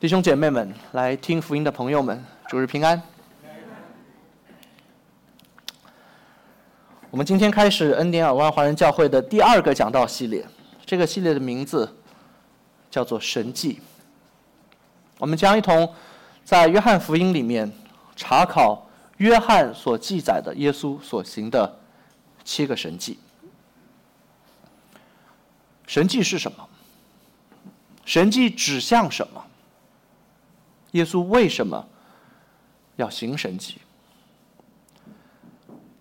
弟兄姐妹们，来听福音的朋友们，主日平安。我们今天开始恩典尔湾华人教会的第二个讲道系列，这个系列的名字叫做“神迹”。我们将一同在约翰福音里面查考约翰所记载的耶稣所行的七个神迹。神迹是什么？神迹指向什么？耶稣为什么要行神迹？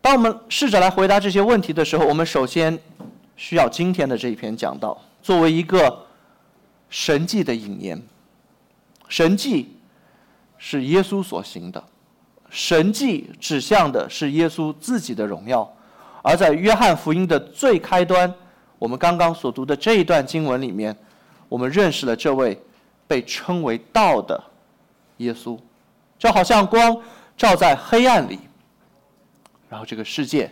当我们试着来回答这些问题的时候，我们首先需要今天的这一篇讲道作为一个神迹的引言。神迹是耶稣所行的，神迹指向的是耶稣自己的荣耀。而在约翰福音的最开端，我们刚刚所读的这一段经文里面，我们认识了这位被称为道的。耶稣，就好像光照在黑暗里，然后这个世界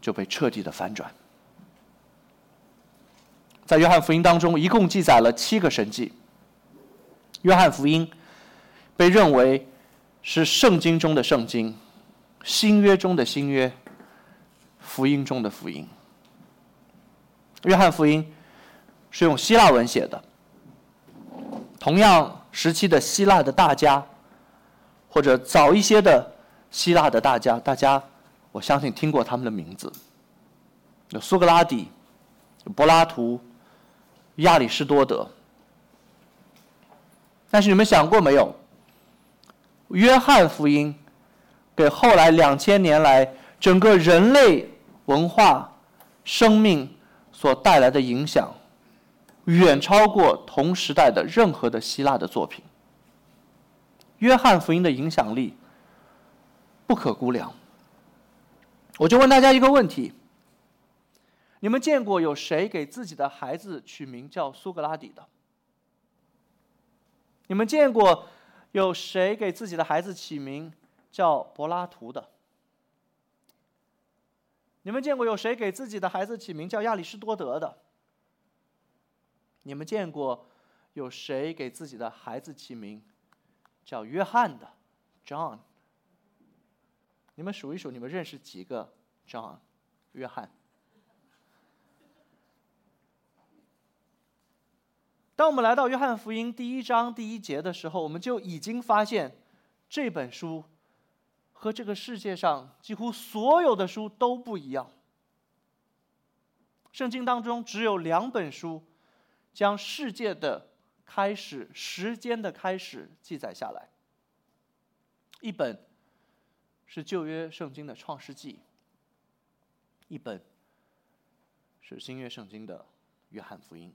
就被彻底的反转。在约翰福音当中，一共记载了七个神迹。约翰福音被认为是圣经中的圣经，新约中的新约，福音中的福音。约翰福音是用希腊文写的，同样。时期的希腊的大家，或者早一些的希腊的大家，大家我相信听过他们的名字，有苏格拉底、柏拉图、亚里士多德。但是你们想过没有？约翰福音给后来两千年来整个人类文化、生命所带来的影响？远超过同时代的任何的希腊的作品。约翰福音的影响力不可估量。我就问大家一个问题：你们见过有谁给自己的孩子取名叫苏格拉底的？你们见过有谁给自己的孩子起名叫柏拉图的？你们见过有谁给自己的孩子起名叫亚里士多德的？你们见过有谁给自己的孩子起名叫约翰的？John。你们数一数，你们认识几个 John？约翰。当我们来到约翰福音第一章第一节的时候，我们就已经发现这本书和这个世界上几乎所有的书都不一样。圣经当中只有两本书。将世界的开始、时间的开始记载下来。一本是旧约圣经的《创世纪》，一本是新约圣经的《约翰福音》。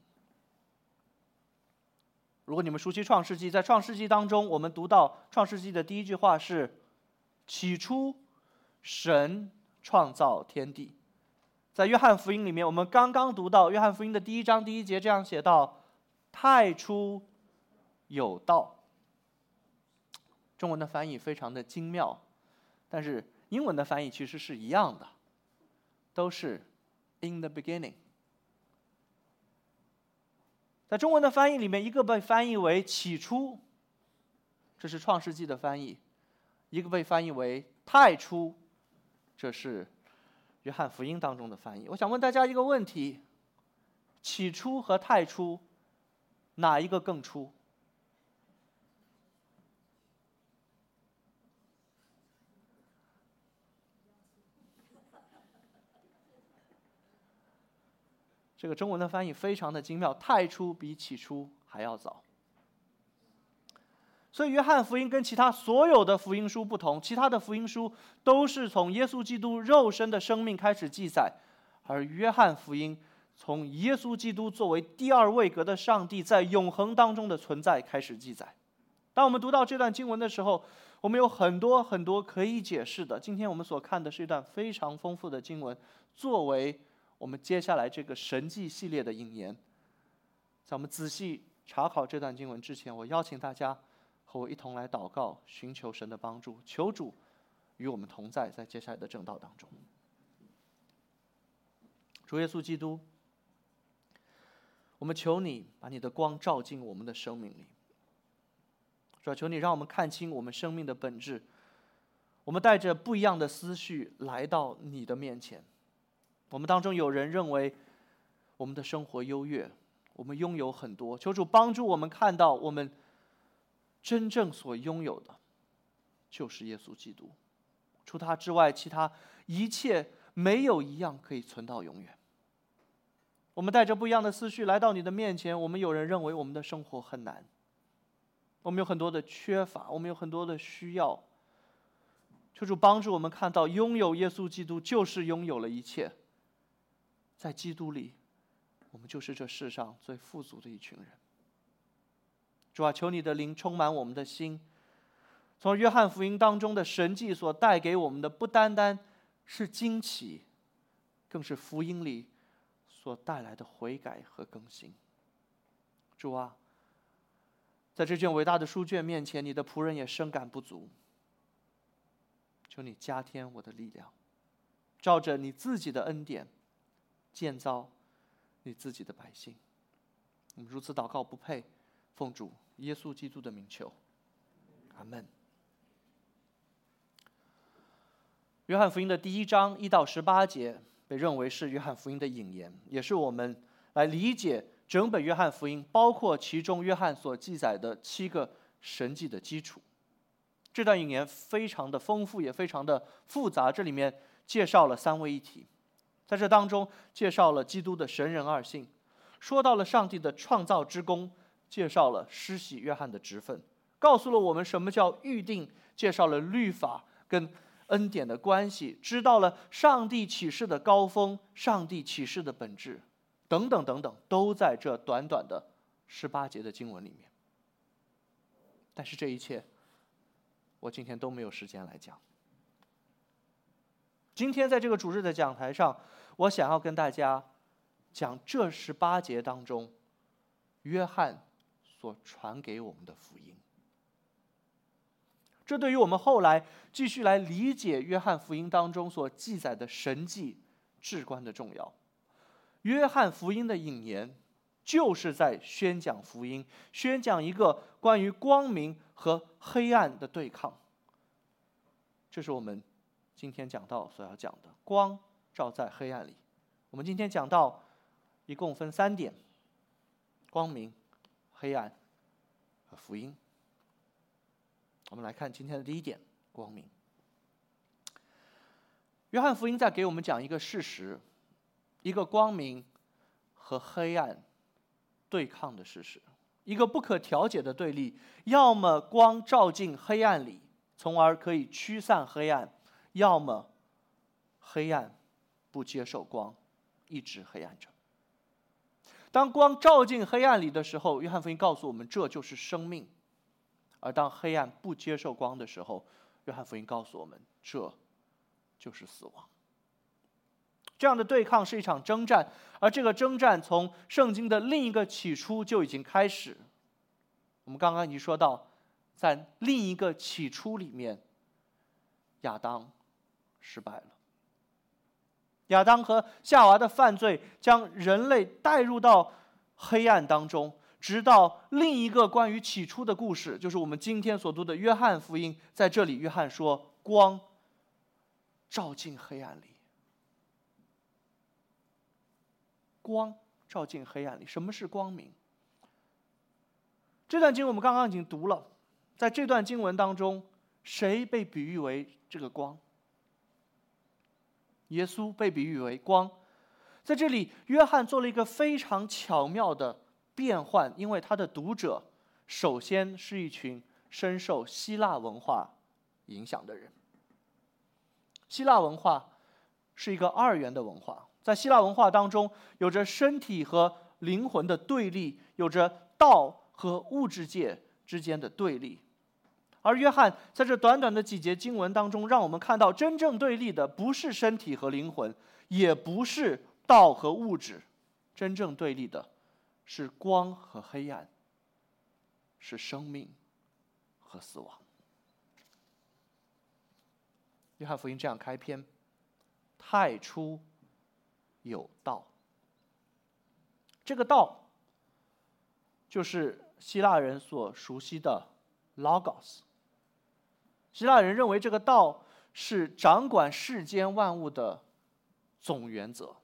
如果你们熟悉《创世纪》，在《创世纪》当中，我们读到《创世纪》的第一句话是：“起初，神创造天地。”在约翰福音里面，我们刚刚读到约翰福音的第一章第一节，这样写道：“太初有道。”中文的翻译非常的精妙，但是英文的翻译其实是一样的，都是 “in the beginning”。在中文的翻译里面，一个被翻译为“起初”，这是创世纪的翻译；一个被翻译为“太初”，这是。约翰福音当中的翻译，我想问大家一个问题：起初和太初，哪一个更初？这个中文的翻译非常的精妙，太初比起初还要早。所以，约翰福音跟其他所有的福音书不同，其他的福音书都是从耶稣基督肉身的生命开始记载，而约翰福音从耶稣基督作为第二位格的上帝在永恒当中的存在开始记载。当我们读到这段经文的时候，我们有很多很多可以解释的。今天我们所看的是一段非常丰富的经文，作为我们接下来这个神迹系列的引言。在我们仔细查考这段经文之前，我邀请大家。和我一同来祷告，寻求神的帮助，求主与我们同在，在接下来的正道当中。主耶稣基督，我们求你把你的光照进我们的生命里，主要求你让我们看清我们生命的本质。我们带着不一样的思绪来到你的面前。我们当中有人认为我们的生活优越，我们拥有很多。求主帮助我们看到，我们真正所拥有的，就是耶稣基督。除他之外，其他一切没有一样可以存到永远。我们带着不一样的思绪来到你的面前。我们有人认为我们的生活很难，我们有很多的缺乏，我们有很多的需要。求主帮助我们看到，拥有耶稣基督就是拥有了一切。在基督里，我们就是这世上最富足的一群人。主啊，求你的灵充满我们的心。从约翰福音当中的神迹所带给我们的，不单单是惊奇，更是福音里所带来的悔改和更新。主啊，在这卷伟大的书卷面前，你的仆人也深感不足。求你加添我的力量，照着你自己的恩典建造你自己的百姓。我们如此祷告不配，奉主耶稣基督的名求，阿门。约翰福音的第一章一到十八节被认为是约翰福音的引言，也是我们来理解整本约翰福音，包括其中约翰所记载的七个神迹的基础。这段引言非常的丰富，也非常的复杂。这里面介绍了三位一体，在这当中介绍了基督的神人二性，说到了上帝的创造之功，介绍了施洗约翰的职分，告诉了我们什么叫预定，介绍了律法跟恩典的关系，知道了上帝启示的高峰，上帝启示的本质，等等等等，都在这短短的十八节的经文里面。但是这一切。我今天都没有时间来讲。今天在这个主日的讲台上，我想要跟大家讲这十八节当中，约翰所传给我们的福音。这对于我们后来继续来理解约翰福音当中所记载的神迹至关的重要。约翰福音的引言，就是在宣讲福音，宣讲一个关于光明。和黑暗的对抗，这是我们今天讲到所要讲的。光照在黑暗里，我们今天讲到一共分三点：光明、黑暗和福音。我们来看今天的第一点：光明。约翰福音在给我们讲一个事实，一个光明和黑暗对抗的事实。一个不可调解的对立，要么光照进黑暗里，从而可以驱散黑暗；要么黑暗不接受光，一直黑暗着。当光照进黑暗里的时候，约翰福音告诉我们，这就是生命；而当黑暗不接受光的时候，约翰福音告诉我们，这就是死亡。这样的对抗是一场征战，而这个征战从圣经的另一个起初就已经开始。我们刚刚已经说到，在另一个起初里面，亚当失败了。亚当和夏娃的犯罪将人类带入到黑暗当中，直到另一个关于起初的故事，就是我们今天所读的约翰福音。在这里，约翰说：“光照进黑暗里。”光照进黑暗里，什么是光明？这段经文我们刚刚已经读了，在这段经文当中，谁被比喻为这个光？耶稣被比喻为光，在这里，约翰做了一个非常巧妙的变换，因为他的读者首先是一群深受希腊文化影响的人。希腊文化是一个二元的文化。在希腊文化当中，有着身体和灵魂的对立，有着道和物质界之间的对立。而约翰在这短短的几节经文当中，让我们看到真正对立的不是身体和灵魂，也不是道和物质，真正对立的是光和黑暗，是生命和死亡。约翰福音这样开篇：太初。有道，这个道就是希腊人所熟悉的，logos。希腊人认为这个道是掌管世间万物的总原则。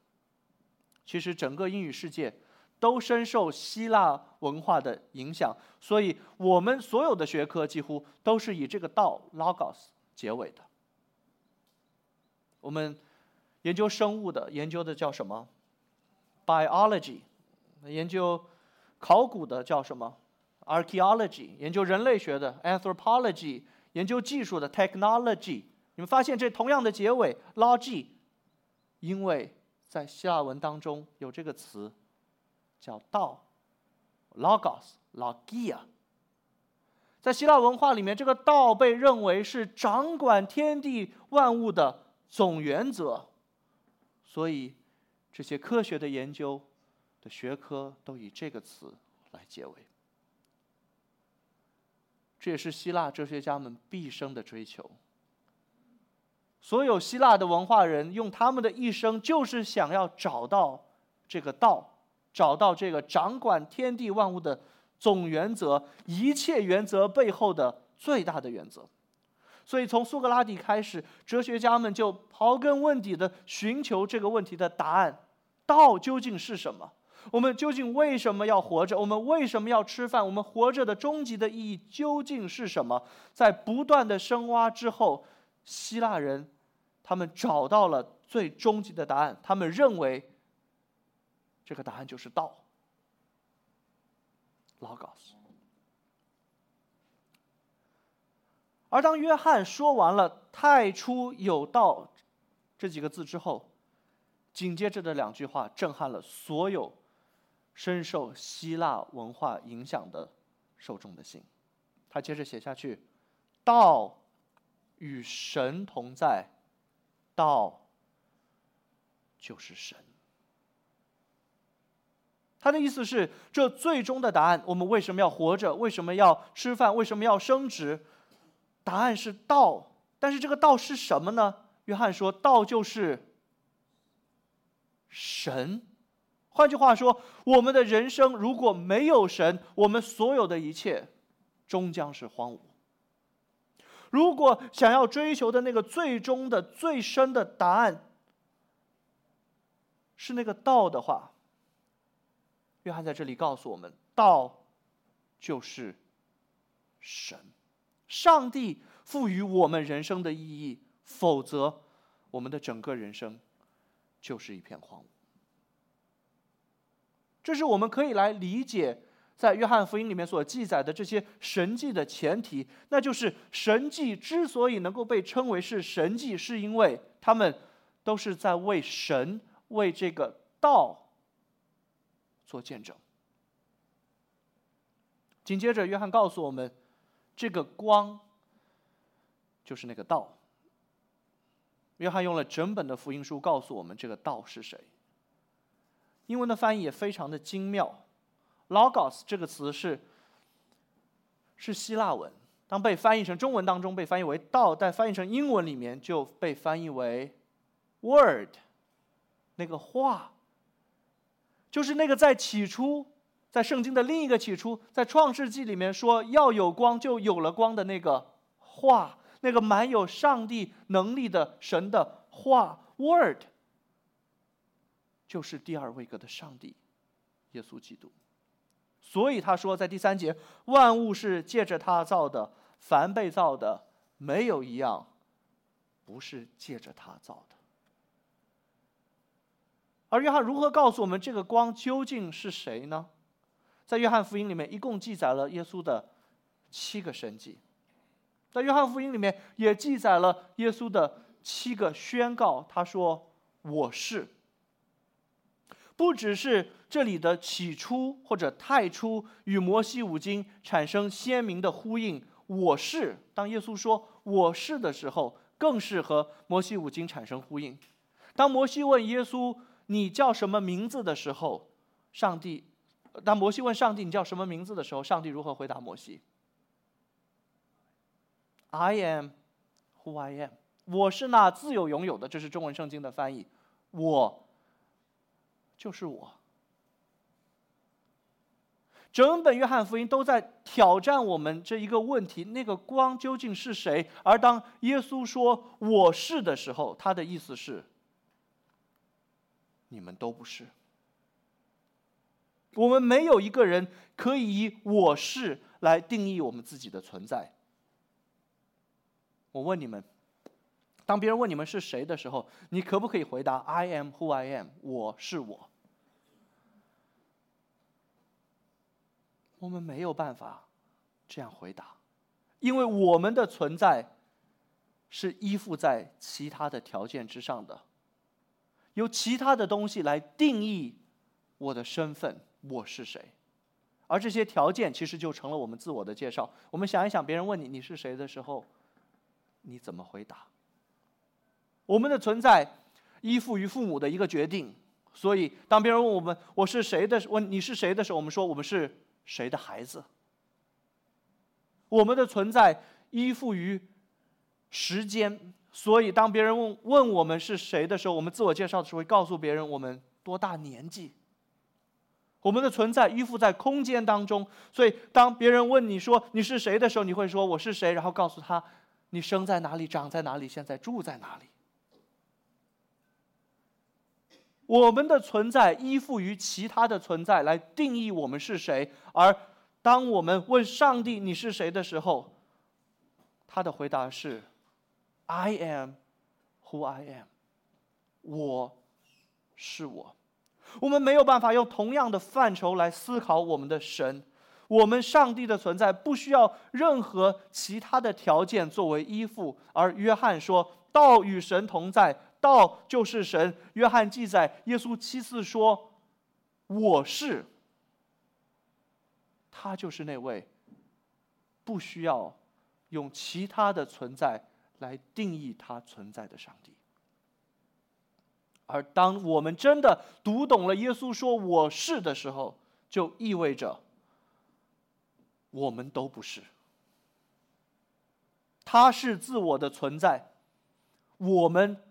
其实整个英语世界都深受希腊文化的影响，所以我们所有的学科几乎都是以这个道 logos 结尾的。我们研究生物的研究的叫什么？biology。研究考古的叫什么？archaeology。研究人类学的 anthropology。研究技术的 technology。你们发现这同样的结尾 logy，因为在希腊文当中有这个词叫道 logos logia。在希腊文化里面，这个道被认为是掌管天地万物的总原则，所以这些科学的研究的学科都以这个词来结尾。这也是希腊哲学家们毕生的追求。所有希腊的文化人用他们的一生，就是想要找到这个道，找到这个掌管天地万物的总原则，一切原则背后的最大的原则。所以，从苏格拉底开始，哲学家们就刨根问底的寻求这个问题的答案：道究竟是什么？我们究竟为什么要活着？我们为什么要吃饭？我们活着的终极的意义究竟是什么？在不断的深挖之后，希腊人他们找到了最终极的答案。他们认为这个答案就是道，logos。而当约翰说完了“太初有道”这几个字之后，紧接着的两句话震撼了所有深受希腊文化影响的受众的心。他接着写下去：“道与神同在，道就是神。”他的意思是，这最终的答案：我们为什么要活着？为什么要吃饭？为什么要升职？答案是道，但是这个道是什么呢？约翰说，道就是神。换句话说，我们的人生如果没有神，我们所有的一切终将是荒芜。如果想要追求的那个最终的最深的答案是那个道的话，约翰在这里告诉我们，道就是神。上帝赋予我们人生的意义，否则我们的整个人生就是一片荒芜。这是我们可以来理解在约翰福音里面所记载的这些神迹的前提，那就是神迹之所以能够被称为是神迹，是因为他们都是在为神、为这个道做见证。紧接着，约翰告诉我们。这个光就是那个道。约翰用了整本的福音书告诉我们这个道是谁。英文的翻译也非常的精妙，logos 这个词是是希腊文，当被翻译成中文当中被翻译为道，但翻译成英文里面就被翻译为 word，那个话，就是那个在起初。在圣经的另一个起初，在创世纪里面说要有光，就有了光的那个话，那个满有上帝能力的神的话，word，就是第二位格的上帝，耶稣基督。所以他说在第三节，万物是借着他造的，凡被造的，没有一样不是借着他造的。而约翰如何告诉我们这个光究竟是谁呢？在约翰福音里面，一共记载了耶稣的七个神迹。在约翰福音里面，也记载了耶稣的七个宣告。他说：“我是。”不只是这里的起初或者太初与摩西五经产生鲜明的呼应。我是当耶稣说“我是”的时候，更是和摩西五经产生呼应。当摩西问耶稣“你叫什么名字”的时候，上帝。当摩西问上帝“你叫什么名字”的时候，上帝如何回答摩西？“I am who I am。”我是那自有拥有的，这是中文圣经的翻译。我就是我。整本约翰福音都在挑战我们这一个问题：那个光究竟是谁？而当耶稣说“我是”的时候，他的意思是：你们都不是。我们没有一个人可以以“我是”来定义我们自己的存在。我问你们：当别人问你们是谁的时候，你可不可以回答 “I am who I am”？我是我。我们没有办法这样回答，因为我们的存在是依附在其他的条件之上的，由其他的东西来定义我的身份，我是谁，而这些条件其实就成了我们自我的介绍。我们想一想，别人问你你是谁的时候，你怎么回答？我们的存在依附于父母的一个决定，所以当别人问我们我是谁的问你是谁的时候，我们说我们是。谁的孩子？我们的存在依附于时间，所以当别人问问我们是谁的时候，我们自我介绍的时候会告诉别人我们多大年纪。我们的存在依附在空间当中，所以当别人问你说你是谁的时候，你会说我是谁，然后告诉他你生在哪里，长在哪里，现在住在哪里。我们的存在依附于其他的存在来定义我们是谁，而当我们问上帝你是谁的时候，他的回答是：“I am who I am。”我是我。我们没有办法用同样的范畴来思考我们的神。我们上帝的存在不需要任何其他的条件作为依附，而约翰说道与神同在。道就是神。约翰记载，耶稣七次说：“我是。”他就是那位不需要用其他的存在来定义他存在的上帝。而当我们真的读懂了耶稣说“我是”的时候，就意味着我们都不是。他是自我的存在，我们。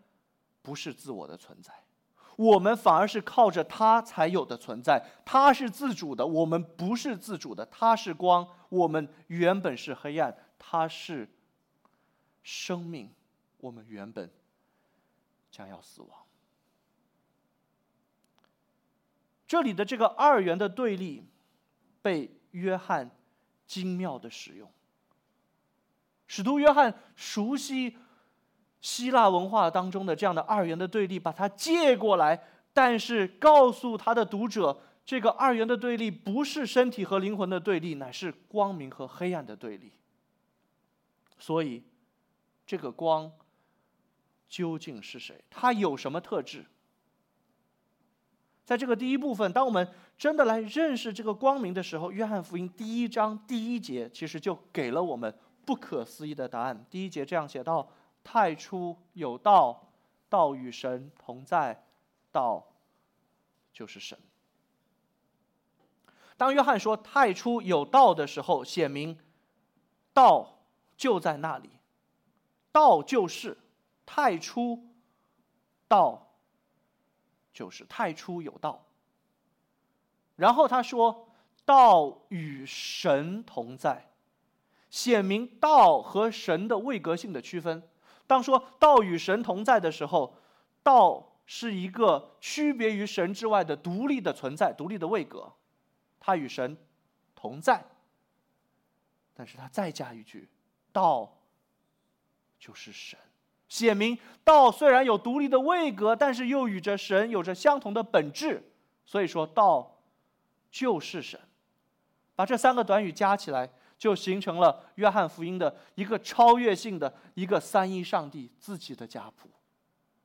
不是自我的存在，我们反而是靠着他才有的存在。他是自主的，我们不是自主的。他是光，我们原本是黑暗。他是生命，我们原本将要死亡。这里的这个二元的对立，被约翰精妙的使用。使徒约翰熟悉。希腊文化当中的这样的二元的对立，把它借过来，但是告诉他的读者，这个二元的对立不是身体和灵魂的对立，乃是光明和黑暗的对立。所以，这个光究竟是谁？它有什么特质？在这个第一部分，当我们真的来认识这个光明的时候，约翰福音第一章第一节其实就给了我们不可思议的答案。第一节这样写道。太初有道，道与神同在，道就是神。当约翰说“太初有道”的时候，显明道就在那里，道就是太初，道就是太初有道。然后他说“道与神同在”，显明道和神的位格性的区分。当说道与神同在的时候，道是一个区别于神之外的独立的存在，独立的位格，它与神同在。但是它再加一句，道就是神，写明道虽然有独立的位格，但是又与着神有着相同的本质。所以说道就是神，把这三个短语加起来。就形成了约翰福音的一个超越性的一个三一上帝自己的家谱。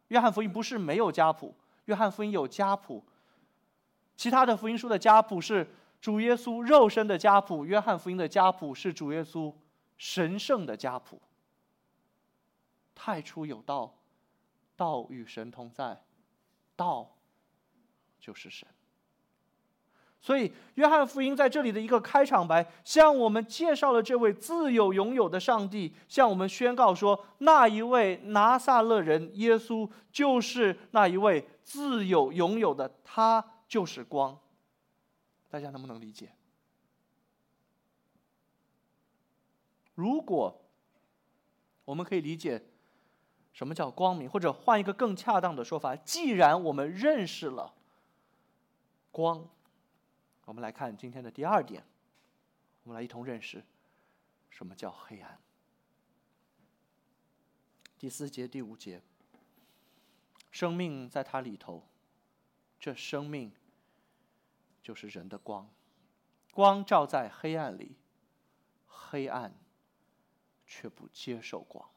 约翰福音不是没有家谱，约翰福音有家谱。其他的福音书的家谱是主耶稣肉身的家谱，约翰福音的家谱是主耶稣神圣的家谱。太初有道，道与神同在，道就是神。所以约翰福音在这里的一个开场白向我们介绍了这位自有拥有的上帝向我们宣告说那一位拿撒勒人耶稣就是那一位自有拥有的他就是光。大家能不能理解如果我们可以理解什么叫光明或者换一个更恰当的说法既然我们认识了光我们来看今天的第二点，我们来一同认识什么叫黑暗。第四节、第五节，生命在它里头，这生命就是人的光，光照在黑暗里，黑暗却不接受光。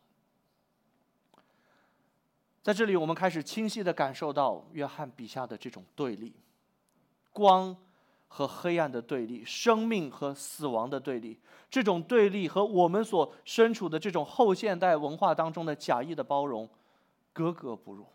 在这里，我们开始清晰的感受到约翰笔下的这种对立：光和黑暗的对立，生命和死亡的对立。这种对立和我们所身处的这种后现代文化当中的假意的包容格格不入。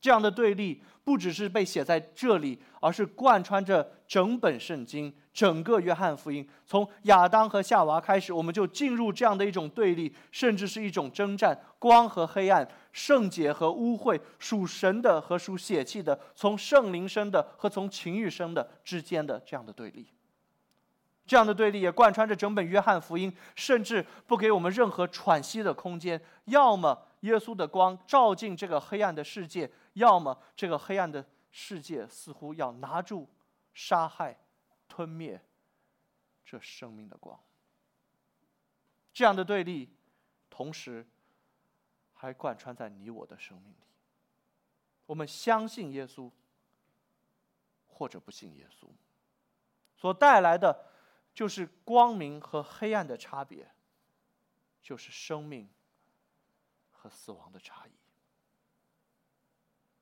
这样的对立不只是被写在这里，而是贯穿着整本圣经、整个约翰福音。从亚当和夏娃开始，我们就进入这样的一种对立，甚至是一种征战：光和黑暗，圣洁和污秽，属神的和属血气的，从圣灵生的和从情欲生的之间的这样的对立。这样的对立也贯穿着整本约翰福音，甚至不给我们任何喘息的空间。要么耶稣的光照进这个黑暗的世界，要么这个黑暗的世界似乎要拿住、杀害、吞灭这生命的光。这样的对立，同时还贯穿在你我的生命里。我们相信耶稣，或者不信耶稣，所带来的。就是光明和黑暗的差别，就是生命和死亡的差异。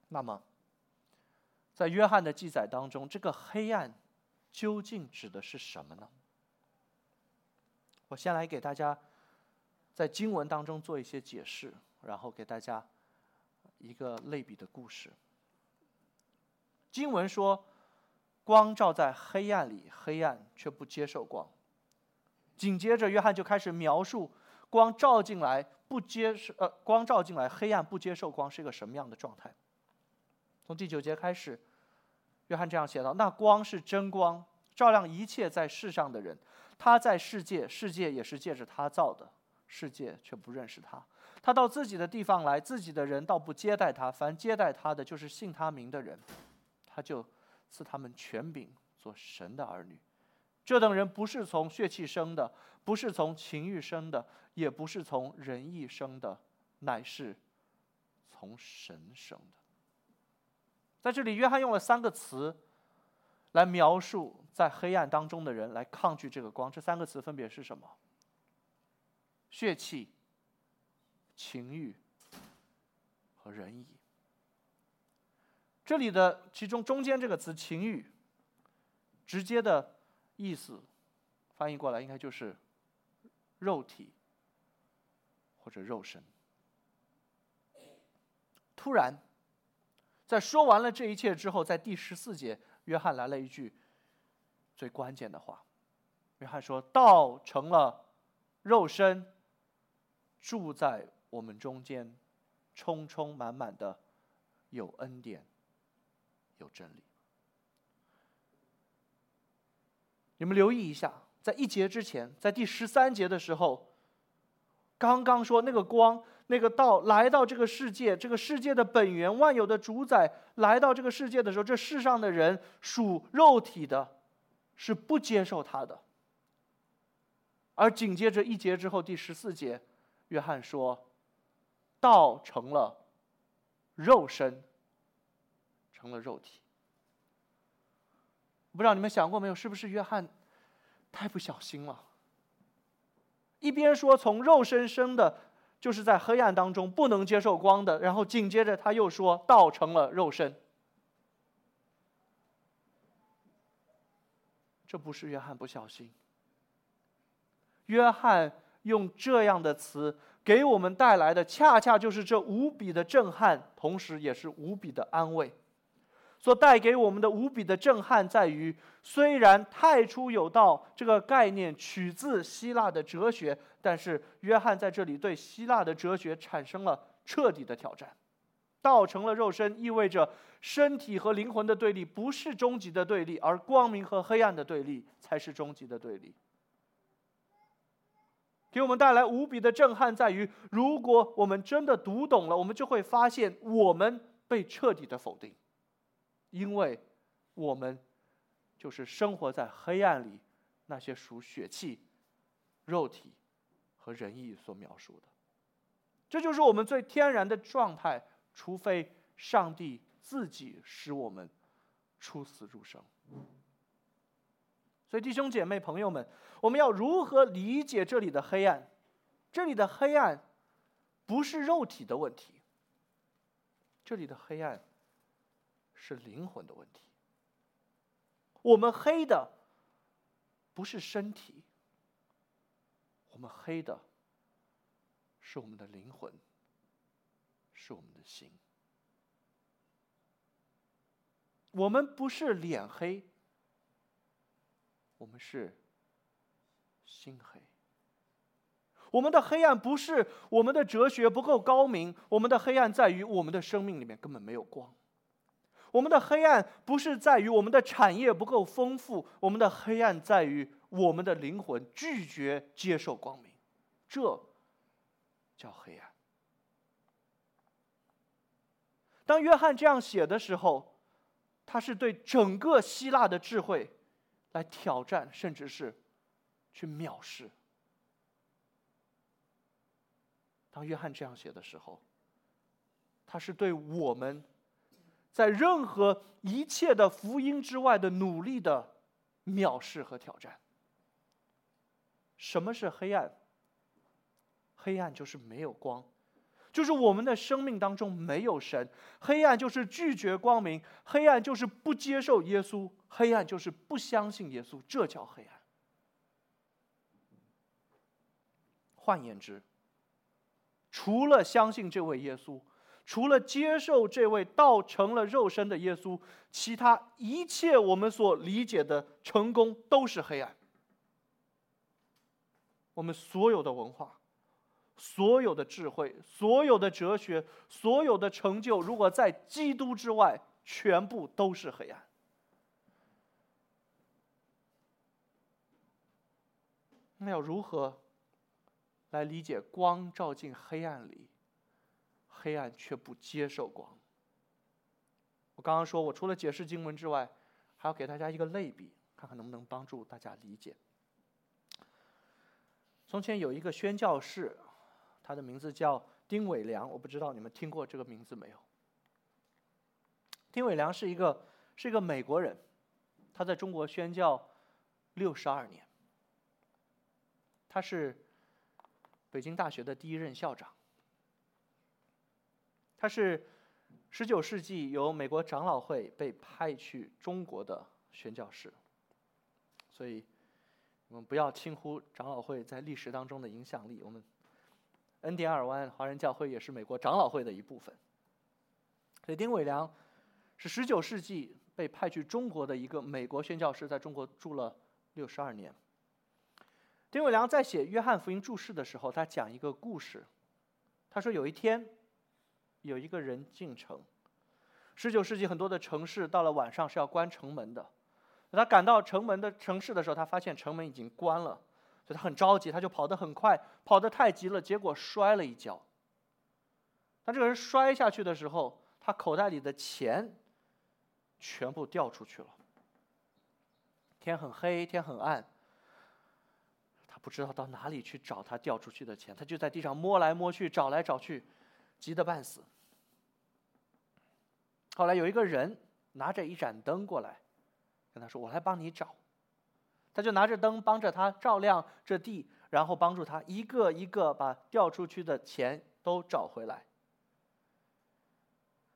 那么，在约翰的记载当中，这个黑暗究竟指的是什么呢？我先来给大家在经文当中做一些解释，然后给大家一个类比的故事。经文说。光照在黑暗里，黑暗却不接受光。紧接着，约翰就开始描述光照进来不接受，呃，光照进来，黑暗不接受光是一个什么样的状态。从第九节开始，约翰这样写道：“那光是真光，照亮一切在世上的人。他在世界，世界也是借着他造的，世界却不认识他。他到自己的地方来，自己的人倒不接待他。凡接待他的，就是信他名的人，他就。”赐他们权柄做神的儿女，这等人不是从血气生的，不是从情欲生的，也不是从人意生的，乃是从神生的。在这里，约翰用了三个词来描述在黑暗当中的人来抗拒这个光。这三个词分别是什么？血气、情欲和人意。这里的其中中间这个词“情欲”，直接的意思翻译过来应该就是肉体或者肉身。突然，在说完了这一切之后，在第十四节，约翰来了一句最关键的话。约翰说：“道成了肉身，住在我们中间，充充满满的有恩典。”有真理。你们留意一下，在一节之前，在第十三节的时候，刚刚说那个光、那个道来到这个世界，这个世界的本源、万有的主宰来到这个世界的时候，这世上的人属肉体的，是不接受他的。而紧接着一节之后，第十四节，约翰说，道成了肉身。成了肉体，不知道你们想过没有？是不是约翰太不小心了？一边说从肉身生的，就是在黑暗当中不能接受光的，然后紧接着他又说道成了肉身，这不是约翰不小心。约翰用这样的词给我们带来的，恰恰就是这无比的震撼，同时也是无比的安慰。所带给我们的无比的震撼在于，虽然“太初有道”这个概念取自希腊的哲学，但是约翰在这里对希腊的哲学产生了彻底的挑战。道成了肉身，意味着身体和灵魂的对立不是终极的对立，而光明和黑暗的对立才是终极的对立。给我们带来无比的震撼，在于如果我们真的读懂了，我们就会发现我们被彻底的否定，因为我们就是生活在黑暗里，那些属血气、肉体和人意所描述的，这就是我们最天然的状态，除非上帝自己使我们出死入生。所以，弟兄姐妹、朋友们，我们要如何理解这里的黑暗？这里的黑暗不是肉体的问题，这里的黑暗是灵魂的问题。我们黑的不是身体，我们黑的是我们的灵魂，是我们的心。我们不是脸黑。我们是心黑，我们的黑暗不是我们的哲学不够高明，我们的黑暗在于我们的生命里面根本没有光。我们的黑暗不是在于我们的产业不够丰富，我们的黑暗在于我们的灵魂拒绝接受光明，这叫黑暗。当约翰这样写的时候，他是对整个希腊的智慧。来挑战，甚至是去藐视。当约翰这样写的时候，他是对我们在任何一切的福音之外的努力的藐视和挑战。什么是黑暗？黑暗就是没有光。就是我们的生命当中没有神，黑暗就是拒绝光明，黑暗就是不接受耶稣，黑暗就是不相信耶稣，这叫黑暗。换言之，除了相信这位耶稣，除了接受这位道成了肉身的耶稣，其他一切我们所理解的成功都是黑暗。我们所有的文化。所有的智慧、所有的哲学、所有的成就，如果在基督之外，全部都是黑暗。那要如何来理解光照进黑暗里，黑暗却不接受光？我刚刚说，我除了解释经文之外，还要给大家一个类比，看看能不能帮助大家理解。从前有一个宣教士。他的名字叫丁伟良，我不知道你们听过这个名字没有？丁伟良是一个是一个美国人，他在中国宣教六十二年，他是北京大学的第一任校长，他是十九世纪由美国长老会被派去中国的宣教士，所以我们不要轻忽长老会在历史当中的影响力，我们。恩典尔湾华人教会也是美国长老会的一部分。所以丁伟良是十九世纪被派去中国的一个美国宣教师，在中国住了六十二年。丁伟良在写《约翰福音》注释的时候，他讲一个故事。他说有一天，有一个人进城。十九世纪很多的城市到了晚上是要关城门的。他赶到城门的城市的时候，他发现城门已经关了。所以他很着急，他就跑得很快，跑得太急了，结果摔了一跤。当这个人摔下去的时候，他口袋里的钱全部掉出去了。天很黑，天很暗，他不知道到哪里去找他掉出去的钱，他就在地上摸来摸去，找来找去，急得半死。后来有一个人拿着一盏灯过来，跟他说：“我来帮你找。”他就拿着灯帮着他照亮这地，然后帮助他一个一个把掉出去的钱都找回来。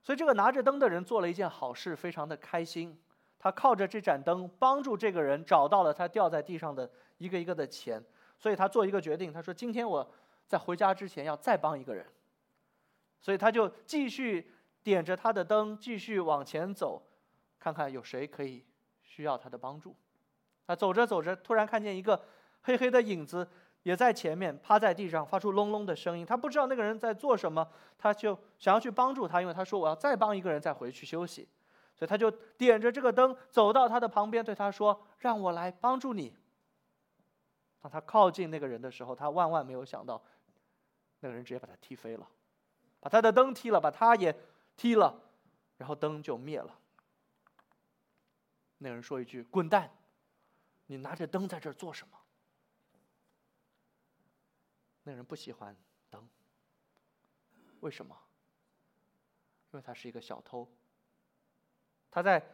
所以这个拿着灯的人做了一件好事，非常的开心。他靠着这盏灯帮助这个人找到了他掉在地上的一个一个的钱。所以他做一个决定，他说：“今天我在回家之前要再帮一个人。”所以他就继续点着他的灯，继续往前走，看看有谁可以需要他的帮助。啊，走着走着，突然看见一个黑黑的影子也在前面，趴在地上，发出隆隆的声音。他不知道那个人在做什么，他就想要去帮助他，因为他说我要再帮一个人再回去休息，所以他就点着这个灯走到他的旁边，对他说：“让我来帮助你。”当他靠近那个人的时候，他万万没有想到，那个人直接把他踢飞了，把他的灯踢了，把他也踢了，然后灯就灭了。那个人说一句：“滚蛋！你拿着灯在这儿做什么？”那人不喜欢灯，为什么？因为他是一个小偷，他在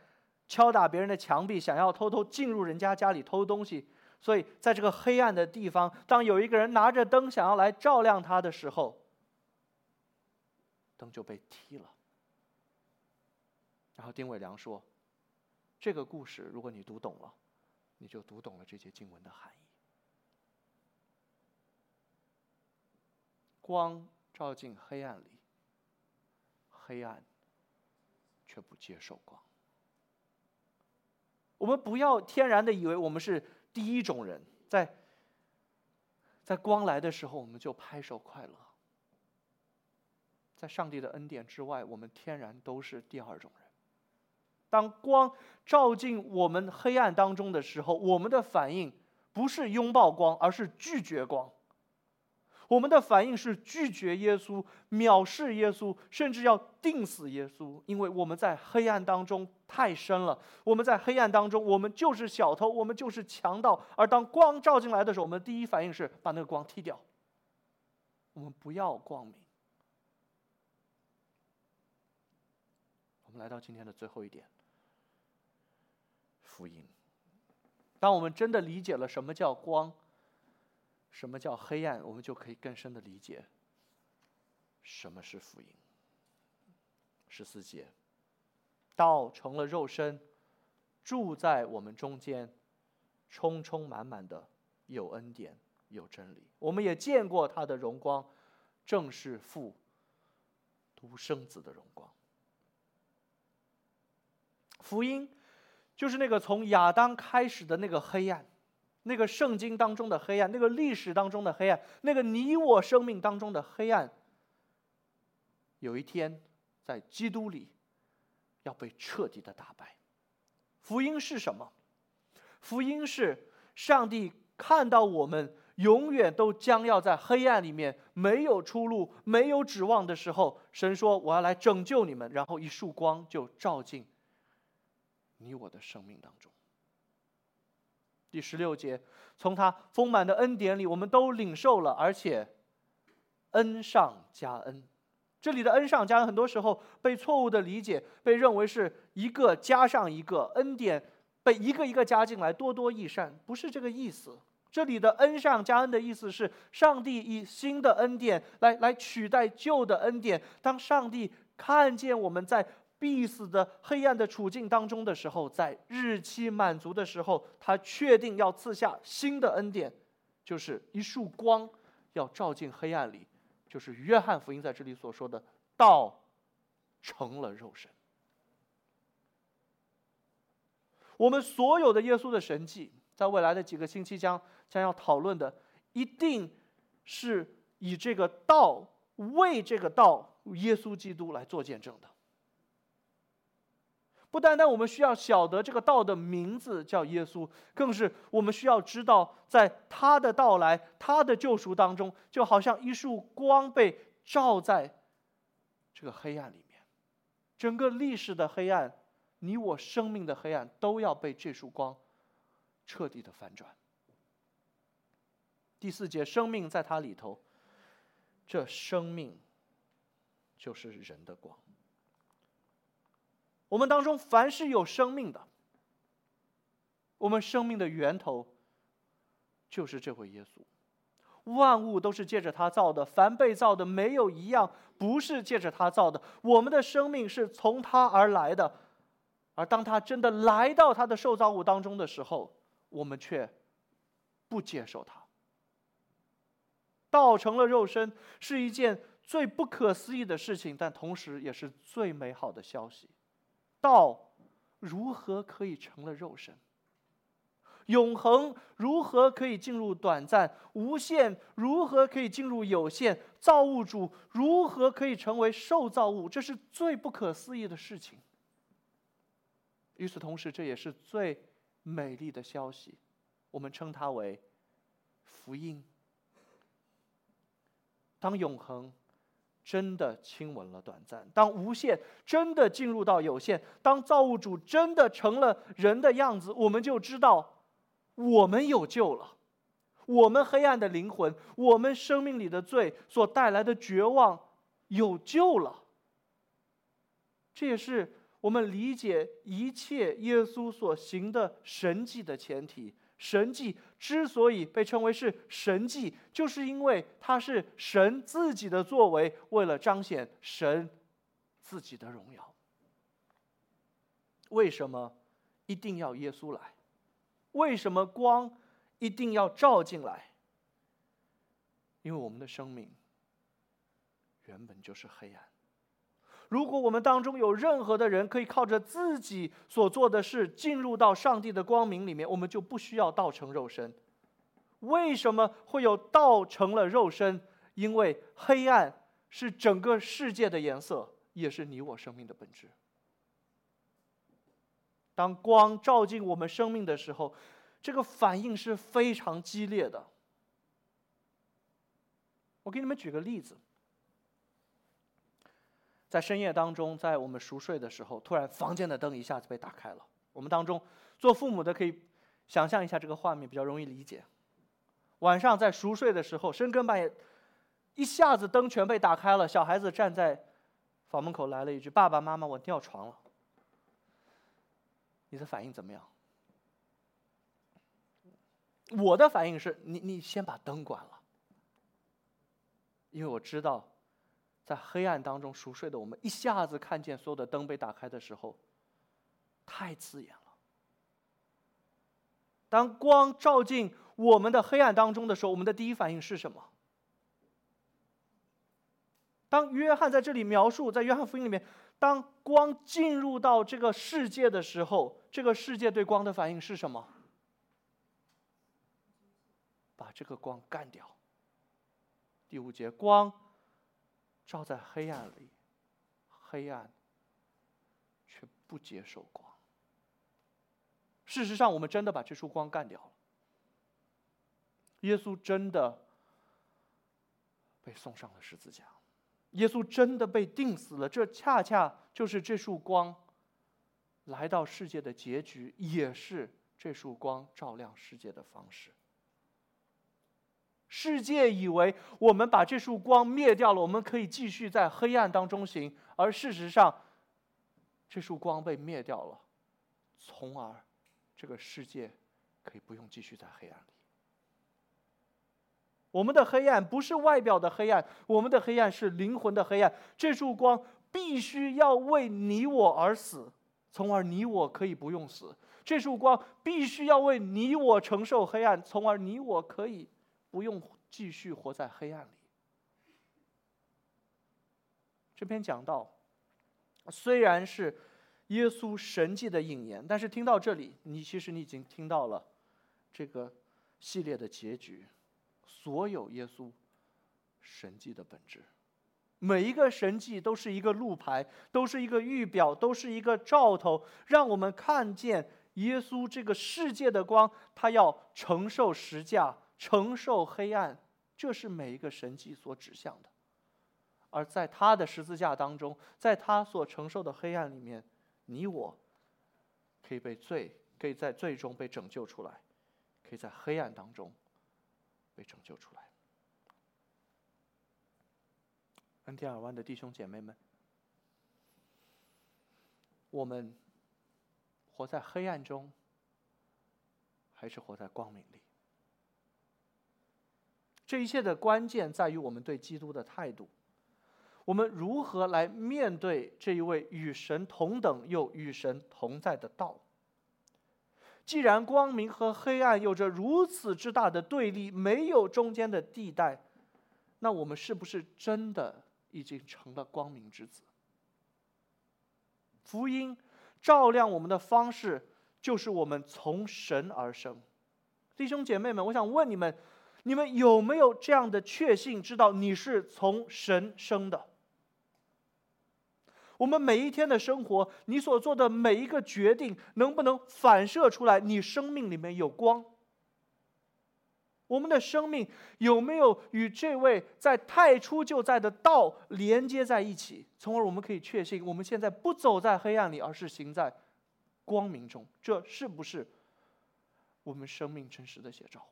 敲打别人的墙壁，想要偷偷进入人家家里偷东西。所以，在这个黑暗的地方，当有一个人拿着灯想要来照亮他的时候，灯就被踢了。然后丁伟良说：“这个故事，如果你读懂了，你就读懂了这些经文的含义。光照进黑暗里，黑暗却不接受光。我们不要天然的以为我们是。”第一种人，在在光来的时候，我们就拍手快乐。在上帝的恩典之外，我们天然都是第二种人。当光照进我们黑暗当中的时候，我们的反应不是拥抱光，而是拒绝光。我们的反应是拒绝耶稣、藐视耶稣，甚至要定死耶稣，因为我们在黑暗当中太深了。我们在黑暗当中，我们就是小偷，我们就是强盗。而当光照进来的时候，我们第一反应是把那个光踢掉。我们不要光明。我们来到今天的最后一点，福音。当我们真的理解了什么叫光。什么叫黑暗？我们就可以更深的理解什么是福音。十四节，道成了肉身，住在我们中间，充充满满的有恩典有真理。我们也见过他的荣光，正是父独生子的荣光。福音就是那个从亚当开始的那个黑暗。那个圣经当中的黑暗，那个历史当中的黑暗，那个你我生命当中的黑暗，有一天在基督里要被彻底的打败。福音是什么？福音是上帝看到我们永远都将要在黑暗里面没有出路、没有指望的时候，神说：“我要来拯救你们。”然后一束光就照进你我的生命当中。第十六节，从他丰满的恩典里，我们都领受了，而且恩上加恩。这里的恩上加恩，很多时候被错误的理解，被认为是一个加上一个恩典，被一个一个加进来，多多益善，不是这个意思。这里的恩上加恩的意思是，上帝以新的恩典来来取代旧的恩典。当上帝看见我们在。必死的黑暗的处境当中的时候，在日期满足的时候，他确定要赐下新的恩典，就是一束光要照进黑暗里，就是约翰福音在这里所说的“道成了肉身”。我们所有的耶稣的神迹，在未来的几个星期将将要讨论的，一定是以这个道为这个道耶稣基督来做见证的。不单单我们需要晓得这个道的名字叫耶稣，更是我们需要知道，在他的到来、他的救赎当中，就好像一束光被照在这个黑暗里面，整个历史的黑暗、你我生命的黑暗，都要被这束光彻底的反转。第四节，生命在它里头，这生命就是人的光。我们当中凡是有生命的，我们生命的源头就是这位耶稣。万物都是借着他造的，凡被造的没有一样不是借着他造的。我们的生命是从他而来的，而当他真的来到他的受造物当中的时候，我们却不接受他。道成了肉身是一件最不可思议的事情，但同时也是最美好的消息。道如何可以成了肉身？永恒如何可以进入短暂？无限如何可以进入有限？造物主如何可以成为受造物？这是最不可思议的事情。与此同时，这也是最美丽的消息。我们称它为福音。当永恒真的亲吻了短暂，当无限真的进入到有限，当造物主真的成了人的样子，我们就知道我们有救了。我们黑暗的灵魂，我们生命里的罪所带来的绝望，有救了。这也是我们理解一切耶稣所行的神迹的前提。神迹之所以被称为是神迹，就是因为它是神自己的作为，为了彰显神自己的荣耀。为什么一定要耶稣来？为什么光？一定要照进来，因为我们的生命原本就是黑暗。如果我们当中有任何的人可以靠着自己所做的事进入到上帝的光明里面，我们就不需要道成肉身。为什么会有道成了肉身？因为黑暗是整个世界的颜色，也是你我生命的本质。当光照进我们生命的时候。这个反应是非常激烈的。我给你们举个例子，在深夜当中，在我们熟睡的时候，突然房间的灯一下子被打开了。我们当中做父母的可以想象一下这个画面，比较容易理解。晚上在熟睡的时候，深更半夜，一下子灯全被打开了，小孩子站在房门口来了一句：“爸爸妈妈，我尿床了。”你的反应怎么样？我的反应是你，你先把灯关了，因为我知道，在黑暗当中熟睡的我们，一下子看见所有的灯被打开的时候，太刺眼了。当光照进我们的黑暗当中的时候，我们的第一反应是什么？当约翰在这里描述，在约翰福音里面，当光进入到这个世界的时候，这个世界对光的反应是什么？把这个光干掉。第五节，光照在黑暗里，黑暗却不接受光。事实上，我们真的把这束光干掉了。耶稣真的被送上了十字架，耶稣真的被钉死了。这恰恰就是这束光来到世界的结局，也是这束光照亮世界的方式。世界以为我们把这束光灭掉了，我们可以继续在黑暗当中行。而事实上，这束光被灭掉了，从而这个世界可以不用继续在黑暗里。我们的黑暗不是外表的黑暗，我们的黑暗是灵魂的黑暗。这束光必须要为你我而死，从而你我可以不用死。这束光必须要为你我承受黑暗，从而你我可以。不用继续活在黑暗里。这篇讲到，虽然是耶稣神迹的引言，但是听到这里，你其实你已经听到了这个系列的结局。所有耶稣神迹的本质，每一个神迹都是一个路牌，都是一个预表，都是一个兆头，让我们看见耶稣这个世界的光，他要承受十架。承受黑暗，这是每一个神迹所指向的。而在他的十字架当中，在他所承受的黑暗里面，你我可以被罪，可以在最终被拯救出来，可以在黑暗当中被拯救出来。恩典尔湾的弟兄姐妹们，我们活在黑暗中，还是活在光明里？这一切的关键在于我们对基督的态度，我们如何来面对这一位与神同等又与神同在的道。既然光明和黑暗有着如此之大的对立，没有中间的地带，那我们是不是真的已经成了光明之子？福音照亮我们的方式，就是我们从神而生。弟兄姐妹们，我想问你们。你们有没有这样的确信，知道你是从神生的？我们每一天的生活，你所做的每一个决定，能不能反射出来你生命里面有光？我们的生命有没有与这位在太初就在的道连接在一起？从而我们可以确信，我们现在不走在黑暗里，而是行在光明中。这是不是我们生命真实的写照？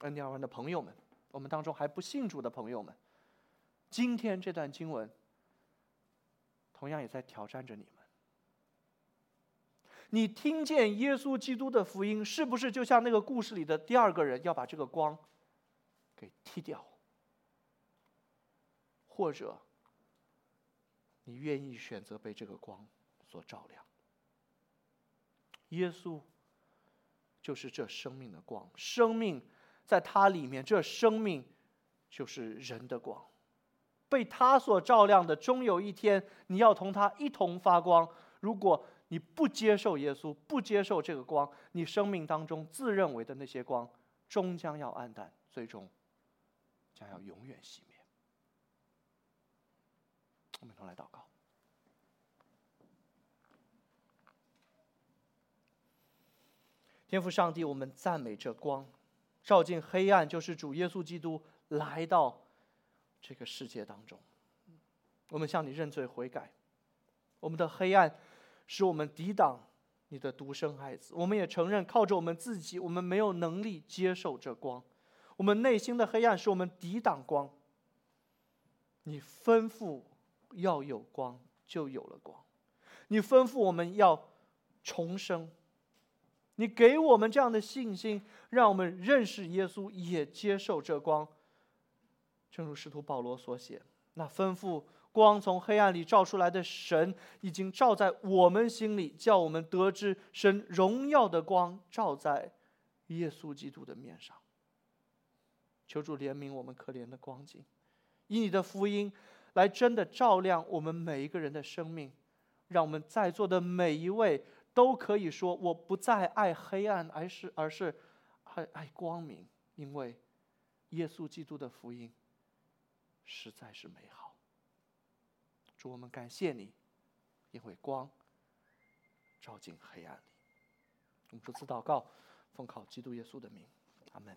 恩典湾的朋友们，我们当中还不信主的朋友们，今天这段经文同样也在挑战着你们。你听见耶稣基督的福音，是不是就像那个故事里的第二个人要把这个光给踢掉？或者，你愿意选择被这个光所照亮？耶稣就是这生命的光，生命在它里面，这生命就是人的光，被他所照亮的，终有一天你要同他一同发光。如果你不接受耶稣，不接受这个光，你生命当中自认为的那些光，终将要暗淡，最终将要永远熄灭。我们同来祷告。天父上帝，我们赞美这光，照进黑暗，就是主耶稣基督来到这个世界当中。我们向你认罪悔改，我们的黑暗。使我们抵挡你的独生孩子，我们也承认靠着我们自己，我们没有能力接受这光，我们内心的黑暗使我们抵挡光。你吩咐要有光，就有了光；你吩咐我们要重生，你给我们这样的信心，让我们认识耶稣，也接受这光。正如使徒保罗所写，那吩咐。光从黑暗里照出来的神，已经照在我们心里，叫我们得知神荣耀的光照在耶稣基督的面上。求主怜悯我们可怜的光景，以你的福音来真的照亮我们每一个人的生命，让我们在座的每一位都可以说：我不再爱黑暗，而是而是爱爱光明，因为耶稣基督的福音实在是美好。主，我们感谢你，因为光照进黑暗里。我们如此祷告，奉靠基督耶稣的名，阿门。